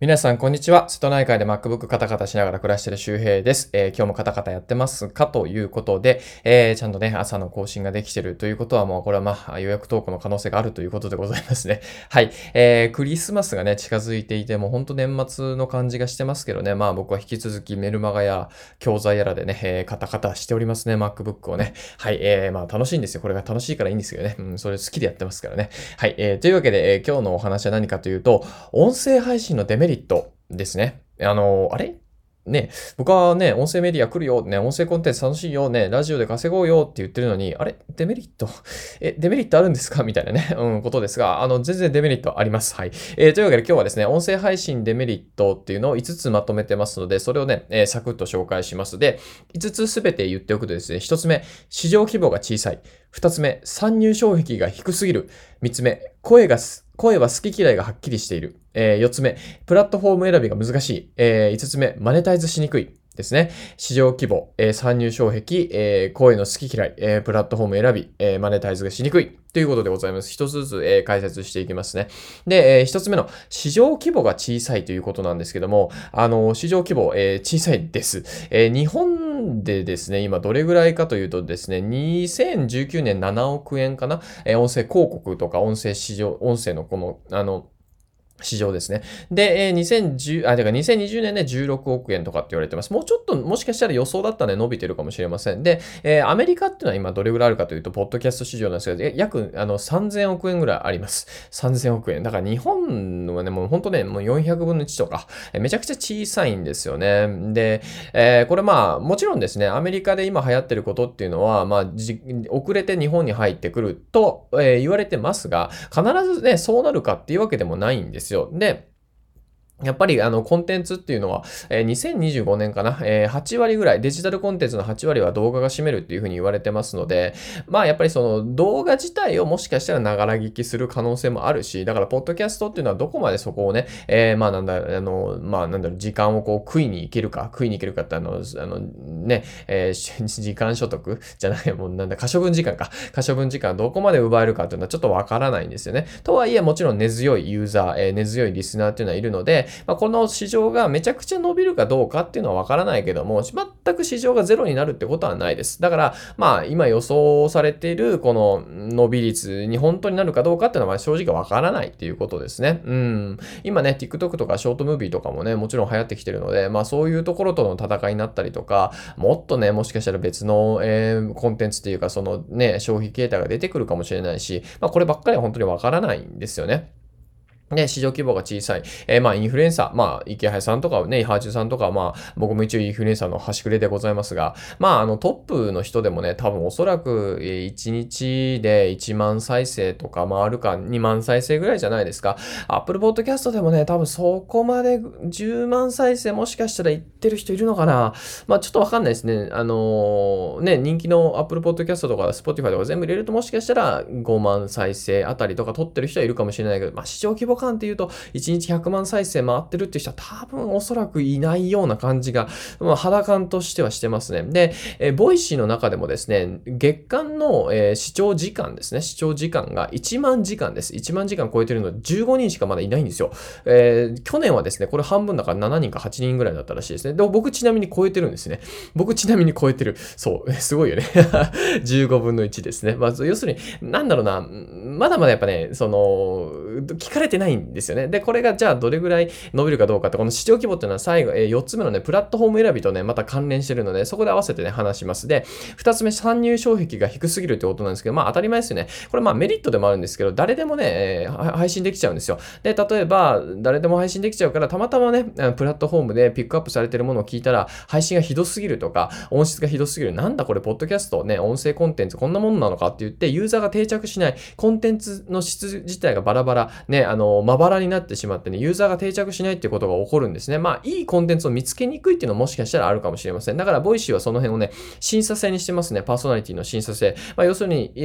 皆さん、こんにちは。瀬戸内海で MacBook カタカタしながら暮らしている周平です。えー、今日もカタカタやってますかということで、えー、ちゃんとね、朝の更新ができてるということはもう、これはまあ、予約投稿の可能性があるということでございますね。はい。えー、クリスマスがね、近づいていて、もうほんと年末の感じがしてますけどね、まあ僕は引き続きメルマガや教材やらでね、えー、カタカタしておりますね、MacBook をね。はい。えー、まあ楽しいんですよ。これが楽しいからいいんですよね。うん、それ好きでやってますからね。はい。えー、というわけで、えー、今日のお話は何かというと、音声配信のデメリットリットですね。あの、あれ？ね、僕はね、音声メディア来るよ、ね、音声コンテンツ楽しいよ、ね、ラジオで稼ごうよって言ってるのに、あれ？デメリット？え、デメリットあるんですか？みたいなね、うん、ことですが、あの、全然デメリットあります。はい。えー、というわけで今日はですね、音声配信デメリットっていうのを5つまとめてますので、それをね、えー、サクッと紹介します。で、5つすべて言っておくとですね、1つ目、市場規模が小さい。2つ目、参入障壁が低すぎる。3つ目、声が声は好き嫌いがはっきりしている。えー、4つ目、プラットフォーム選びが難しい。えー、5つ目、マネタイズしにくい。ですね。市場規模、えー、参入障壁、えー、声の好き嫌い、えー、プラットフォーム選び、えー、マネタイズがしにくい。ということでございます。一つずつ、えー、解説していきますね。で、えー、一つ目の市場規模が小さいということなんですけども、あの、市場規模、えー、小さいです。えー、日本でですね、今どれぐらいかというとですね、2019年7億円かな、えー、音声広告とか音声市場、音声のこの、あの、市場ですね。で、2010、あ、だか2020年で16億円とかって言われてます。もうちょっと、もしかしたら予想だったら伸びてるかもしれません。で、えー、アメリカっていうのは今どれぐらいあるかというと、ポッドキャスト市場なんですけど、約あの3000億円ぐらいあります。3000億円。だから日本はね、もう本当ね、もう400分の1とか、え、めちゃくちゃ小さいんですよね。で、えー、これまあ、もちろんですね、アメリカで今流行ってることっていうのは、まあ、遅れて日本に入ってくると、えー、言われてますが、必ずね、そうなるかっていうわけでもないんですですよ。で、やっぱりあのコンテンツっていうのは、えー、2025年かな、えー、8割ぐらい、デジタルコンテンツの8割は動画が占めるっていうふうに言われてますので、まあやっぱりその動画自体をもしかしたらながら聞きする可能性もあるし、だからポッドキャストっていうのはどこまでそこをね、えー、まあなんだ、あの、まあなんだろう、時間をこう食いに行けるか、食いに行けるかってあの、あのね、えー、時間所得じゃない、もうなんだ、可処分時間か。可処分時間どこまで奪えるかっていうのはちょっとわからないんですよね。とはいえもちろん根強いユーザー、えー、根強いリスナーっていうのはいるので、まあ、この市場がめちゃくちゃ伸びるかどうかっていうのはわからないけども、全く市場がゼロになるってことはないです。だから、まあ、今予想されているこの伸び率に本当になるかどうかっていうのは正直わからないっていうことですね。うん。今ね、TikTok とかショートムービーとかもね、もちろん流行ってきてるので、まあそういうところとの戦いになったりとか、もっとね、もしかしたら別の、えー、コンテンツっていうか、そのね、消費形態が出てくるかもしれないし、まあこればっかりは本当にわからないんですよね。ね、市場規模が小さい。えー、まあ、インフルエンサー、まあ、池原さんとかね、ハーチューさんとか、まあ、僕も一応インフルエンサーの端くれでございますが、まあ、あの、トップの人でもね、多分おそらく、1日で1万再生とか回るか、2万再生ぐらいじゃないですか。Apple Podcast でもね、多分そこまで10万再生もしかしたらいってる人いるのかな。まあ、ちょっとわかんないですね。あのー、ね、人気の Apple Podcast とか Spotify とか全部入れるともしかしたら5万再生あたりとか取ってる人はいるかもしれないけど、まあ、市場規模感っていうと、1日100万再生回ってるっていう人は多分おそらくいないような感じが、まあ、肌感としてはしてますね。で、えー、ボイシーの中でもですね、月間の、えー、視聴時間ですね、視聴時間が1万時間です。1万時間超えてるの15人しかまだいないんですよ。えー、去年はですね、これ半分だから7人か8人ぐらいだったらしいですね。でも僕ちなみに超えてるんですね。僕ちなみに超えてる。そう、すごいよね。15分の1ですね。まあ、要するに、なんだろうな、まだまだやっぱね、その、聞かれてないないんですよね。で、これがじゃあどれぐらい伸びるかどうかって、この市場規模っていうのは最後、えー、4つ目のね、プラットフォーム選びとね、また関連してるので、そこで合わせてね、話します。で、2つ目、参入障壁が低すぎるってことなんですけど、まあ当たり前ですよね。これまあメリットでもあるんですけど、誰でもね、えー、配信できちゃうんですよ。で、例えば、誰でも配信できちゃうから、たまたまね、プラットフォームでピックアップされてるものを聞いたら、配信がひどすぎるとか、音質がひどすぎる。なんだこれ、ポッドキャストね、音声コンテンツこんなもんなのかって言って、ユーザーが定着しない、コンテンツの質自体がバラバラ、ね、あの、まばらになってしまってね、ユーザーが定着しないっていうことが起こるんですね。まあ、いいコンテンツを見つけにくいっていうのももしかしたらあるかもしれません。だから、ボイシーはその辺をね、審査制にしてますね。パーソナリティの審査制。まあ、要するに、え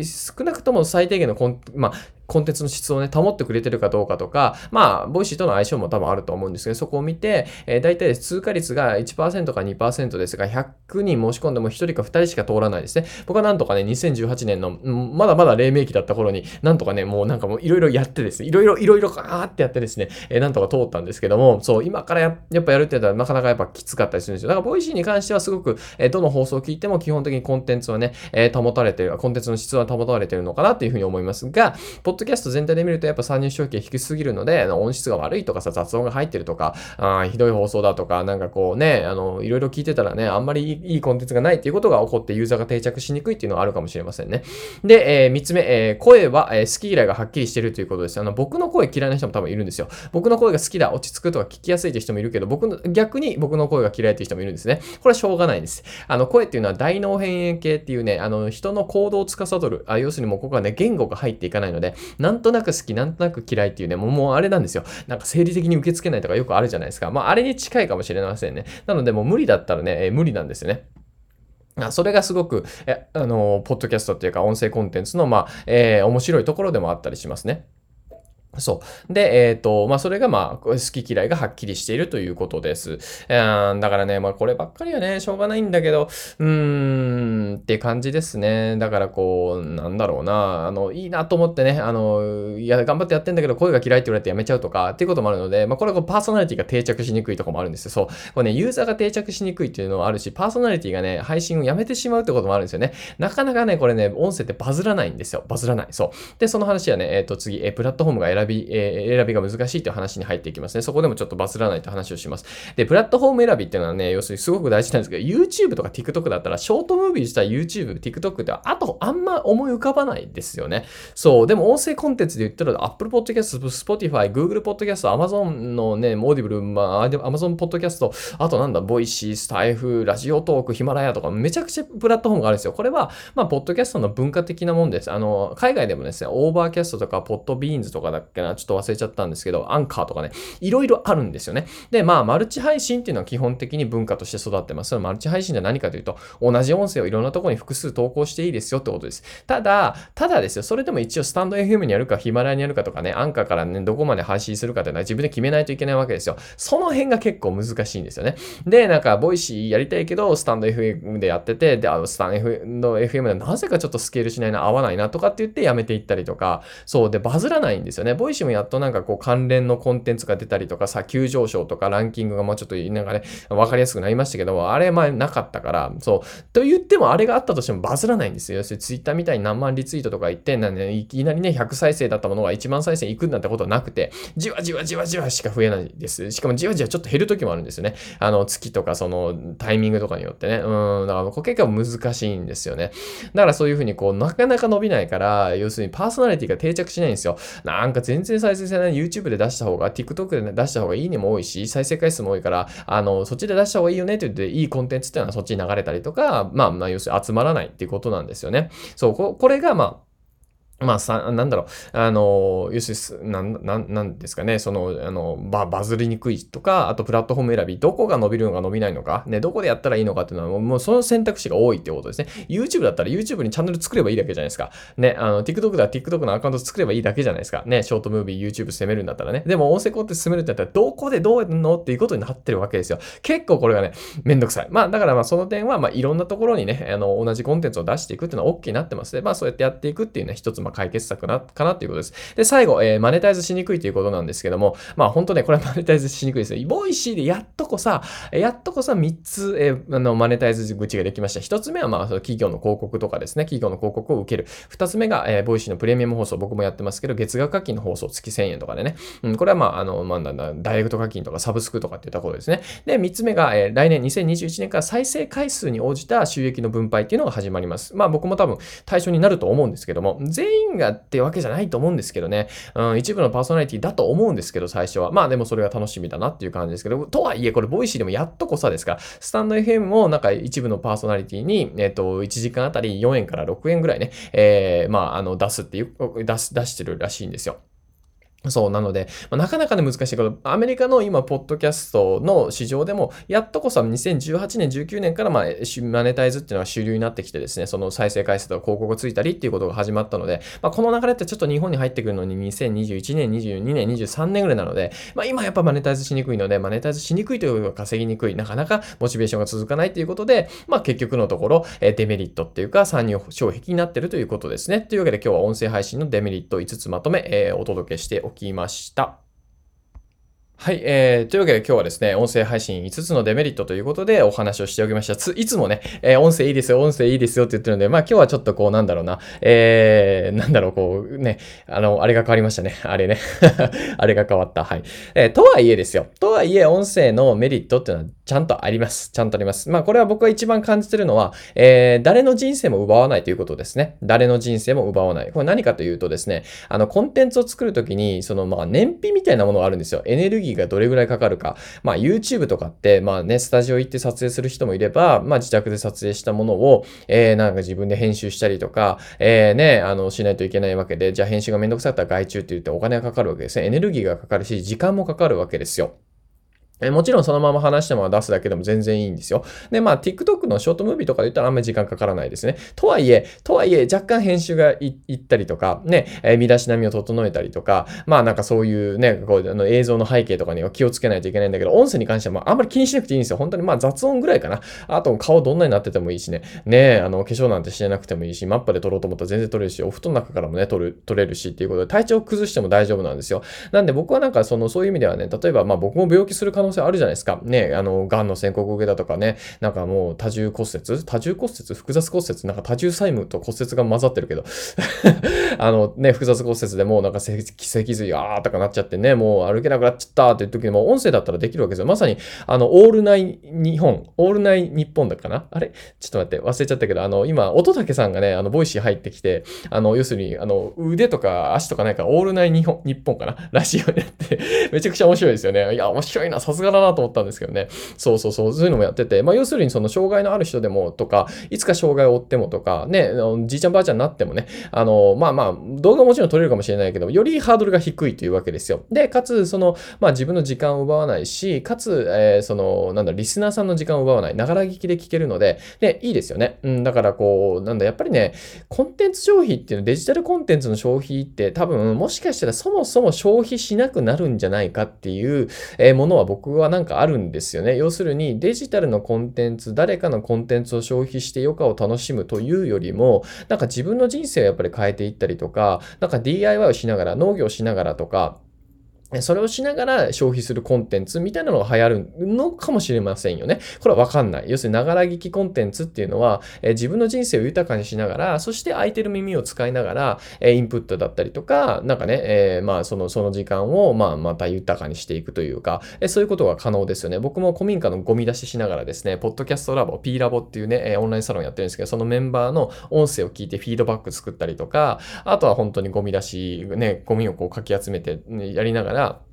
ー、少なくとも最低限のコン、まあ、コンテンツの質をね、保ってくれてるかどうかとか、まあ、ボイシーとの相性も多分あると思うんですけど、そこを見て、えー、大体通過率が1%か2%ですが、100人申し込んでも1人か2人しか通らないですね。僕はなんとかね、2018年の、まだまだ黎明期だった頃に、なんとかね、もうなんかもういろいろやってですね、いろいろ、いろいろかーってやってですね、えー、なんとか通ったんですけども、そう、今からややっぱやるって言ったらなかなかやっぱきつかったりするんですよ。だから、ボイシーに関してはすごく、えー、どの放送を聞いても基本的にコンテンツはね、え、保たれてる、コンテンツの質は保たれてるのかなっていうふうに思いますが、ポッキャスト全体で見るとやっぱ参入障壁が低すぎるので、音質が悪いとかさ、雑音が入ってるとか、あひどい放送だとか、なんかこうね、あの、いろいろ聞いてたらね、あんまりいいコンテンツがないっていうことが起こってユーザーが定着しにくいっていうのはあるかもしれませんね。で、えー、3つ目、えー、声は、えー、好き嫌いがはっきりしてるということです。あの、僕の声嫌いな人も多分いるんですよ。僕の声が好きだ、落ち着くとか聞きやすいって人もいるけど、僕の、逆に僕の声が嫌いっていう人もいるんですね。これはしょうがないです。あの、声っていうのは大脳変縁系っていうね、あの、人の行動を司る、あ要するにもうここはね、言語が入っていかないので、なんとなく好き、なんとなく嫌いっていうね、もうもうあれなんですよ。なんか生理的に受け付けないとかよくあるじゃないですか。まあ、あれに近いかもしれませんね。なので、もう無理だったらね、えー、無理なんですよね。それがすごく、え、あの、ポッドキャストっていうか音声コンテンツの、まあ、えー、面白いところでもあったりしますね。そう。で、えっ、ー、と、まあ、それが、まあ、好き嫌いがはっきりしているということです。えー、だからね、まあ、こればっかりはね、しょうがないんだけど、うーん、って感じですね。だから、こう、なんだろうな、あの、いいなと思ってね、あの、いや、頑張ってやってんだけど、声が嫌いって言われてやめちゃうとか、っていうこともあるので、まあ、これはパーソナリティが定着しにくいところもあるんですよ。そう。これね、ユーザーが定着しにくいっていうのはあるし、パーソナリティがね、配信をやめてしまうってこともあるんですよね。なかなかね、これね、音声ってバズらないんですよ。バズらない。そう。で、その話はね、えっ、ー、と、次、えプラットフォームが選び、えー選びが難しいという話に入っていきますね。そこでもちょっとバズらないと話をします。で、プラットフォーム選びっていうのはね、要するにすごく大事なんですけど、YouTube とか TikTok だったら、ショートムービーした YouTube、TikTok ってあとあんま思い浮かばないですよね。そう。でも音声コンテンツで言ったら、Apple Podcast、Spotify、Google Podcast、Amazon のね、オーディブル、まあ、Amazon Podcast、あとなんだ、ボイシー、スタエフ、ラジオトーク、ヒマラヤとか、めちゃくちゃプラットフォームがあるんですよ。これは、まあ、ポッドキャストの文化的なもんです。あの、海外でもですね、オーバーキャストとか、ポッドビーンズとかだっけな、ちょっと忘れちゃったんですけど、アンカーとかね、いろいろあるんですよね。で、まあ、マルチ配信っていうのは基本的に文化として育ってます。そのマルチ配信で何かというと、同じ音声をいろんなところに複数投稿していいですよってことです。ただ、ただですよ、それでも一応スタンド FM にやるか、ヒマラヤにやるかとかね、アンカーからね、どこまで配信するかっていうのは自分で決めないといけないわけですよ。その辺が結構難しいんですよね。で、なんか、ボイシーやりたいけど、スタンド FM でやってて、で、あの、スタンド FM でなぜかちょっとスケールしないな、合わないなとかって言ってやめていったりとか、そう、で、バズらないんですよね。 Voicy もやっとなんかこう関連のコンテンツが出たりとかさ、急上昇とかランキングがもうちょっとなんかね、わかりやすくなりましたけども、あれ前なかったから、そう。と言ってもあれがあったとしてもバズらないんですよ。要するにツイッターみたいに何万リツイートとか言って、なんでいきなりね、100再生だったものが1万再生いくんだってことはなくて、じわじわじわじわしか増えないです。しかもじわじわちょっと減る時もあるんですよね。あの、月とかそのタイミングとかによってね。うん、だからこれ結構難しいんですよね。だからそういうふうにこう、なかなか伸びないから、要するにパーソナリティが定着しないんですよ。なんか全然再生されない YouTube で出した方が、TikTok で出した方がいいにも多いし、再生回数も多いから、あの、そっちで出した方がいいよねって言って、いいコンテンツっていうのはそっちに流れたりとか、まあ、まあ、要するに集まらないっていうことなんですよね。そう、ここれが、まあ、まあさ、なんだろう、あの、要するに、なん、なん、なんですかね、その、あの、バ、バズりにくいとか、あとプラットフォーム選び、どこが伸びるのか伸びないのか、ね、どこでやったらいいのかっていうのは、もうその選択肢が多いってことですね。YouTube だったら YouTube にチャンネル作ればいいだけじゃないですか。ね、あの、TikTok だ TikTok のアカウント作ればいいだけじゃないですか。ね、ショートムービー YouTube 攻めるんだったらね。でも音声コンテンツ進めるってなったら、どこでどうやるのっていうことになってるわけですよ。結構これがね、めんどくさい。まあ、だからまあその点は、まあいろんなところにね、あの、同じコンテンツを出していくっていうのは OK になってますね。まあそうやってやっていくっていうのは一つ、あ解決策なかなっていうことです。で、最後、えー、マネタイズしにくいということなんですけども、まあ本当ね、これはマネタイズしにくいですね。 Voicy でやっとこさ、やっとこさ3つ、えー、あの、マネタイズ口ができました。1つ目は、まあ、その企業の広告とかですね、企業の広告を受ける。2つ目が、えー、 Voicy のプレミアム放送、僕もやってますけど、月額課金の放送、月1000円とかでね。うん、これはまあ、あの、まあ、ダイレクト課金とかサブスクとかっていったことですね。で、3つ目が、えー、来年2021年から再生回数に応じた収益の分配っていうのが始まります。まあ僕も多分対象になると思うんですけども、全員がってわけじゃないと思うんですけどね。うん、一部のパーソナリティだと思うんですけど、最初は。まあでもそれが楽しみだなっていう感じですけど、とはいえ、これ、 Voicy でもやっとこさですか？ら、スタンド FM もなんか一部のパーソナリティに、えっ、ー、と、1時間あたり4円から6円ぐらいね、えー、まあ、あの、出すっていう、出す、出してるらしいんですよ。そう、なので、まあ、なかなかね、難しいこと。アメリカの今、ポッドキャストの市場でも、やっとこそ2018年、19年から、まあ、マネタイズっていうのは主流になってきてですね、その再生回数とか広告がついたりっていうことが始まったので、まあ、この流れってちょっと日本に入ってくるのに2021年、22年、23年ぐらいなので、まあ、今やっぱマネタイズしにくいので、マネタイズしにくいというか稼ぎにくい、なかなかモチベーションが続かないということで、まあ、結局のところ、デメリットっていうか、参入障壁になってるということですね。というわけで今日は音声配信のデメリット5つまとめ、えー、お届けしておりますきました。はい、えー、というわけで今日はですね、音声配信5つのデメリットということでお話をしておきました。ついつもね、えー、音声いいですよ、音声いいですよって言ってるので、まあ今日はちょっとこうなんだろうな、えー、なんだろう、こうね、あの、あれが変わりましたね。あれね。あれが変わった。はい。えー、とはいえですよ。とはいえ、音声のメリットっていうのはちゃんとあります。ちゃんとあります。まあこれは僕が一番感じてるのは、えー、誰の人生も奪わないということですね。誰の人生も奪わない。これ何かというとですね、あの、コンテンツを作るときに、その、まあ燃費みたいなものがあるんですよ。エネルギーがどれぐらいかかるか。まあ YouTube とかって、まあね、スタジオ行って撮影する人もいれば、まあ自宅で撮影したものを、えー、なんか自分で編集したりとか、えー、ね、あの、しないといけないわけで、じゃあ編集がめんどくさかったら外注って言ってお金がかかるわけですね。エネルギーがかかるし、時間もかかるわけですよ。えもちろんそのまま話しても出すだけでも全然いいんですよ。で、まあ TikTok のショートムービーとかで言ったらあんまり時間かからないですね。とはいえ、とはいえ若干編集がいったりとか、ね、えー、見出し並みを整えたりとか、まあなんかそういうね、こうあの映像の背景とかには気をつけないといけないんだけど、音声に関してはあんまり気にしなくていいんですよ。本当にまあ雑音ぐらいかな。あと顔どんなになっててもいいしね。ね、あの化粧なんてしてなくてもいいし、マッパで撮ろうと思ったら全然撮れるし、お布団の中からもね、撮る、撮れるしっていうことで体調を崩しても大丈夫なんですよ。なんで僕はなんかそのそういう意味ではね、例えばまあ僕も病気する可能性あるじゃないですか。ね、あの、癌の宣告を受けたとかね、なんかもう多重骨折？多重骨折？複雑骨折？なんか多重債務と骨折が混ざってるけど。あのね、複雑骨折でもうなんか脊髄あーとかなっちゃってね、もう歩けなくなっちゃったっていう時にも音声だったらできるわけですよ。まさに、あの、オールナイ日本、オールナイ日本だかな？あれ？ちょっと待って、忘れちゃったけど、あの、今、乙武さんがね、あの、 Voicy 入ってきて、あの、要するに、あの、腕とか足とかないから、オールナイ日本、日本かな？らしいよねって、めちゃくちゃ面白いですよね。いや、面白いな、さすがだなと思ったんですけどね。そうそうそう、そういうのもやってて、まあ、要するにその障害のある人でもとか、いつか障害を負ってもとか、ね、じいちゃんばあちゃんになってもね、あの、まあまあ、動画もちろん撮れるかもしれないけど、よりハードルが低いというわけですよ。で、かつ、その、まあ自分の時間を奪わないし、かつ、えー、その、なんだ、リスナーさんの時間を奪わない、ながら聞きで聞けるので、で、いいですよね。うん、だからこう、なんだ、やっぱりね、コンテンツ消費っていうの、デジタルコンテンツの消費って多分、もしかしたらそもそも消費しなくなるんじゃないかっていう、えー、ものは僕はなんかあるんですよね。要するに、デジタルのコンテンツ、誰かのコンテンツを消費して余暇を楽しむというよりも、なんか自分の人生をやっぱり変えていったりとか、なんか DIY をしながら、農業をしながらとか、それをしながら消費するコンテンツみたいなのが流行るのかもしれませんよね。これはわかんない。要するに、ながら聞きコンテンツっていうのは、え、自分の人生を豊かにしながら、そして空いてる耳を使いながら、え、インプットだったりとか、なんかね、えー、まあ、その、その時間を、まあ、また豊かにしていくというか、えそういうことが可能ですよね。僕も古民家のゴミ出ししながらですね、ポッドキャストラボ、P ラボっていうね、えオンラインサロンやってるんですけど、そのメンバーの音声を聞いてフィードバック作ったりとか、あとは本当にゴミ出し、ね、ゴミをこうかき集めて、ね、やりながら、out.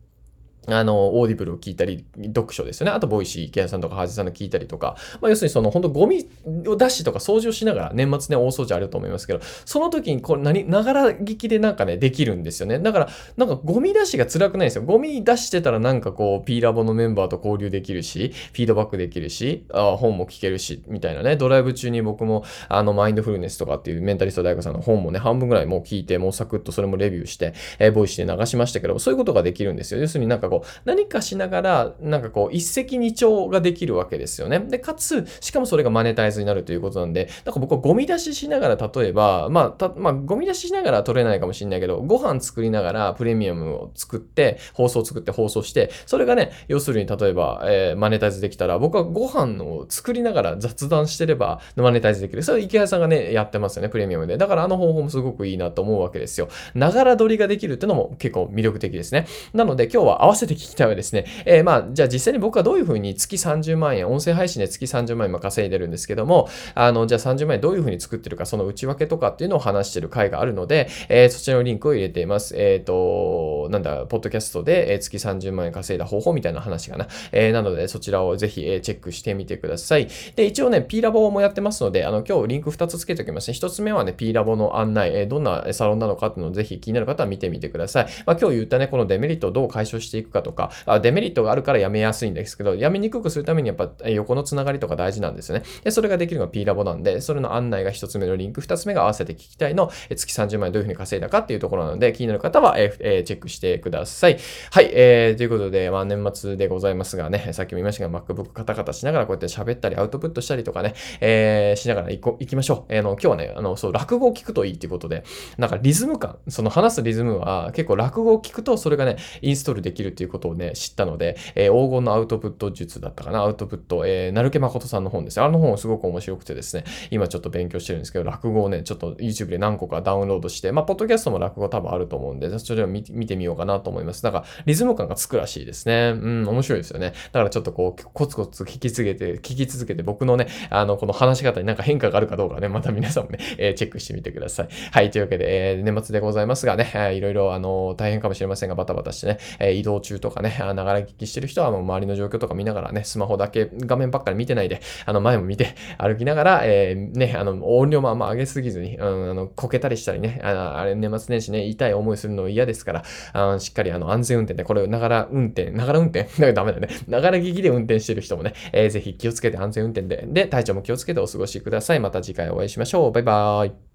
あの、オーディブルを聞いたり、読書ですよね。あと、 Voicy、池谷さんとか、はじさんの聞いたりとか、まあ、要するにその、本当ゴミを出しとか掃除をしながら、年末ね、大掃除あると思いますけど、その時に、これ何、ながら聞きでなんかね、できるんですよね。だから、なんかゴミ出しが辛くないんですよ。ゴミ出してたらなんかこう、P ラボのメンバーと交流できるし、フィードバックできるし、あ本も聞けるし、みたいなね。ドライブ中に僕も、あの、マインドフルネスとかっていうメンタリスト DaiGo さんの本もね、半分ぐらいもう聞いて、もうサクッとそれもレビューして、えー、 Voicy で流しましたけど、そういうことができるんですよ。要するになんかこう、何かしながら、なんかこう、一石二鳥ができるわけですよね。で、かつ、しかもそれがマネタイズになるということなんで、なんか僕はゴミ出ししながら、例えば、まあ、た、まあ、ゴミ出ししながら取れないかもしれないけど、ご飯作りながらプレミアムを作って、放送作って放送して、それがね、要するに例えば、えー、マネタイズできたら、僕はご飯を作りながら雑談してれば、マネタイズできる。それ池谷さんがね、やってますよね、プレミアムで。だからあの方法もすごくいいなと思うわけですよ。ながら撮りができるってのも結構魅力的ですね。なので今日は合わせせて聞きたいはですね、えー、まあ、じゃあ実際に僕はどういうふうに月30万円、音声配信で月30万円今稼いでるんですけども、あの、じゃあ30万円どういうふうに作ってるか、その内訳とかっていうのを話してる回があるので、えー、そちらのリンクを入れています。えっ、ー、と、なんだ、ポッドキャストで、月30万円稼いだ方法みたいな話かな。えなので、そちらをぜひ、えチェックしてみてください。で、一応ね、P ラボもやってますので、あの、今日リンク2つつけておきますね。1つ目はね、P ラボの案内、えどんなサロンなのかっていうのをぜひ気になる方は見てみてください。まあ、今日言ったね、このデメリットをどう解消していくかとか、あデメリットがあるからやめやすいんですけど、やめにくくするためにやっぱ横のつながりとか大事なんですよね。で、それができるのが P ラボなんで、それの案内が1つ目のリンク、2つ目が合わせて聞きたいの、月30万円どういうふうに稼いだかっていうところなので、気になる方は、えー、チェックしてください。はい、えー、ということで、まあ、年末でございますがね、さっきも言いましたが、MacBook カタカタしながらこうやって喋ったり、アウトプットしたりとかね、えー、しながら行こ行きましょう。えー、の今日はね、あの、そう、落語を聞くといいっていうことで、なんかリズム感、その話すリズムは結構落語を聞くとそれがね、インストールできるっていうことをね、知ったので、えー、黄金のアウトプット術だったかな、アウトプット、えー、なるけ誠さんの本ですあの本すごく面白くてですね、今ちょっと勉強してるんですけど、落語をね、ちょっと YouTube で何個かダウンロードして、まあ、ポッドキャストも落語多分あると思うんで、それを見てみようかなと思います。だから、リズム感がつくらしいですね。うん、面白いですよね。だからちょっとこう、コツコツ聞き続けて、聞き続けて、僕のね、あの、この話し方になんか変化があるかどうかね、また皆さんもね、えー、チェックしてみてください。はい、というわけで、えー、年末でございますがね、えー、いろいろ、あの、大変かもしれませんが、バタバタしてね、えー、移動中中とかね、ながら聞きしてる人はもう周りの状況とか見ながらね、スマホだけ画面ばっかり見てないで、あの、前も見て、歩きながら、えー、ね、あの、音量もあんま上げすぎずに、うん、あの、こけたりしたりね、ああれ、年末年始ね、痛い思いするの嫌ですから、あしっかりあの、安全運転で、これを、ながら運転、ながら運転？ダメだね。ながら聞きで運転してる人もね、えー、ぜひ気をつけて安全運転で、で、体調も気をつけてお過ごしください。また次回お会いしましょう。バイバーイ。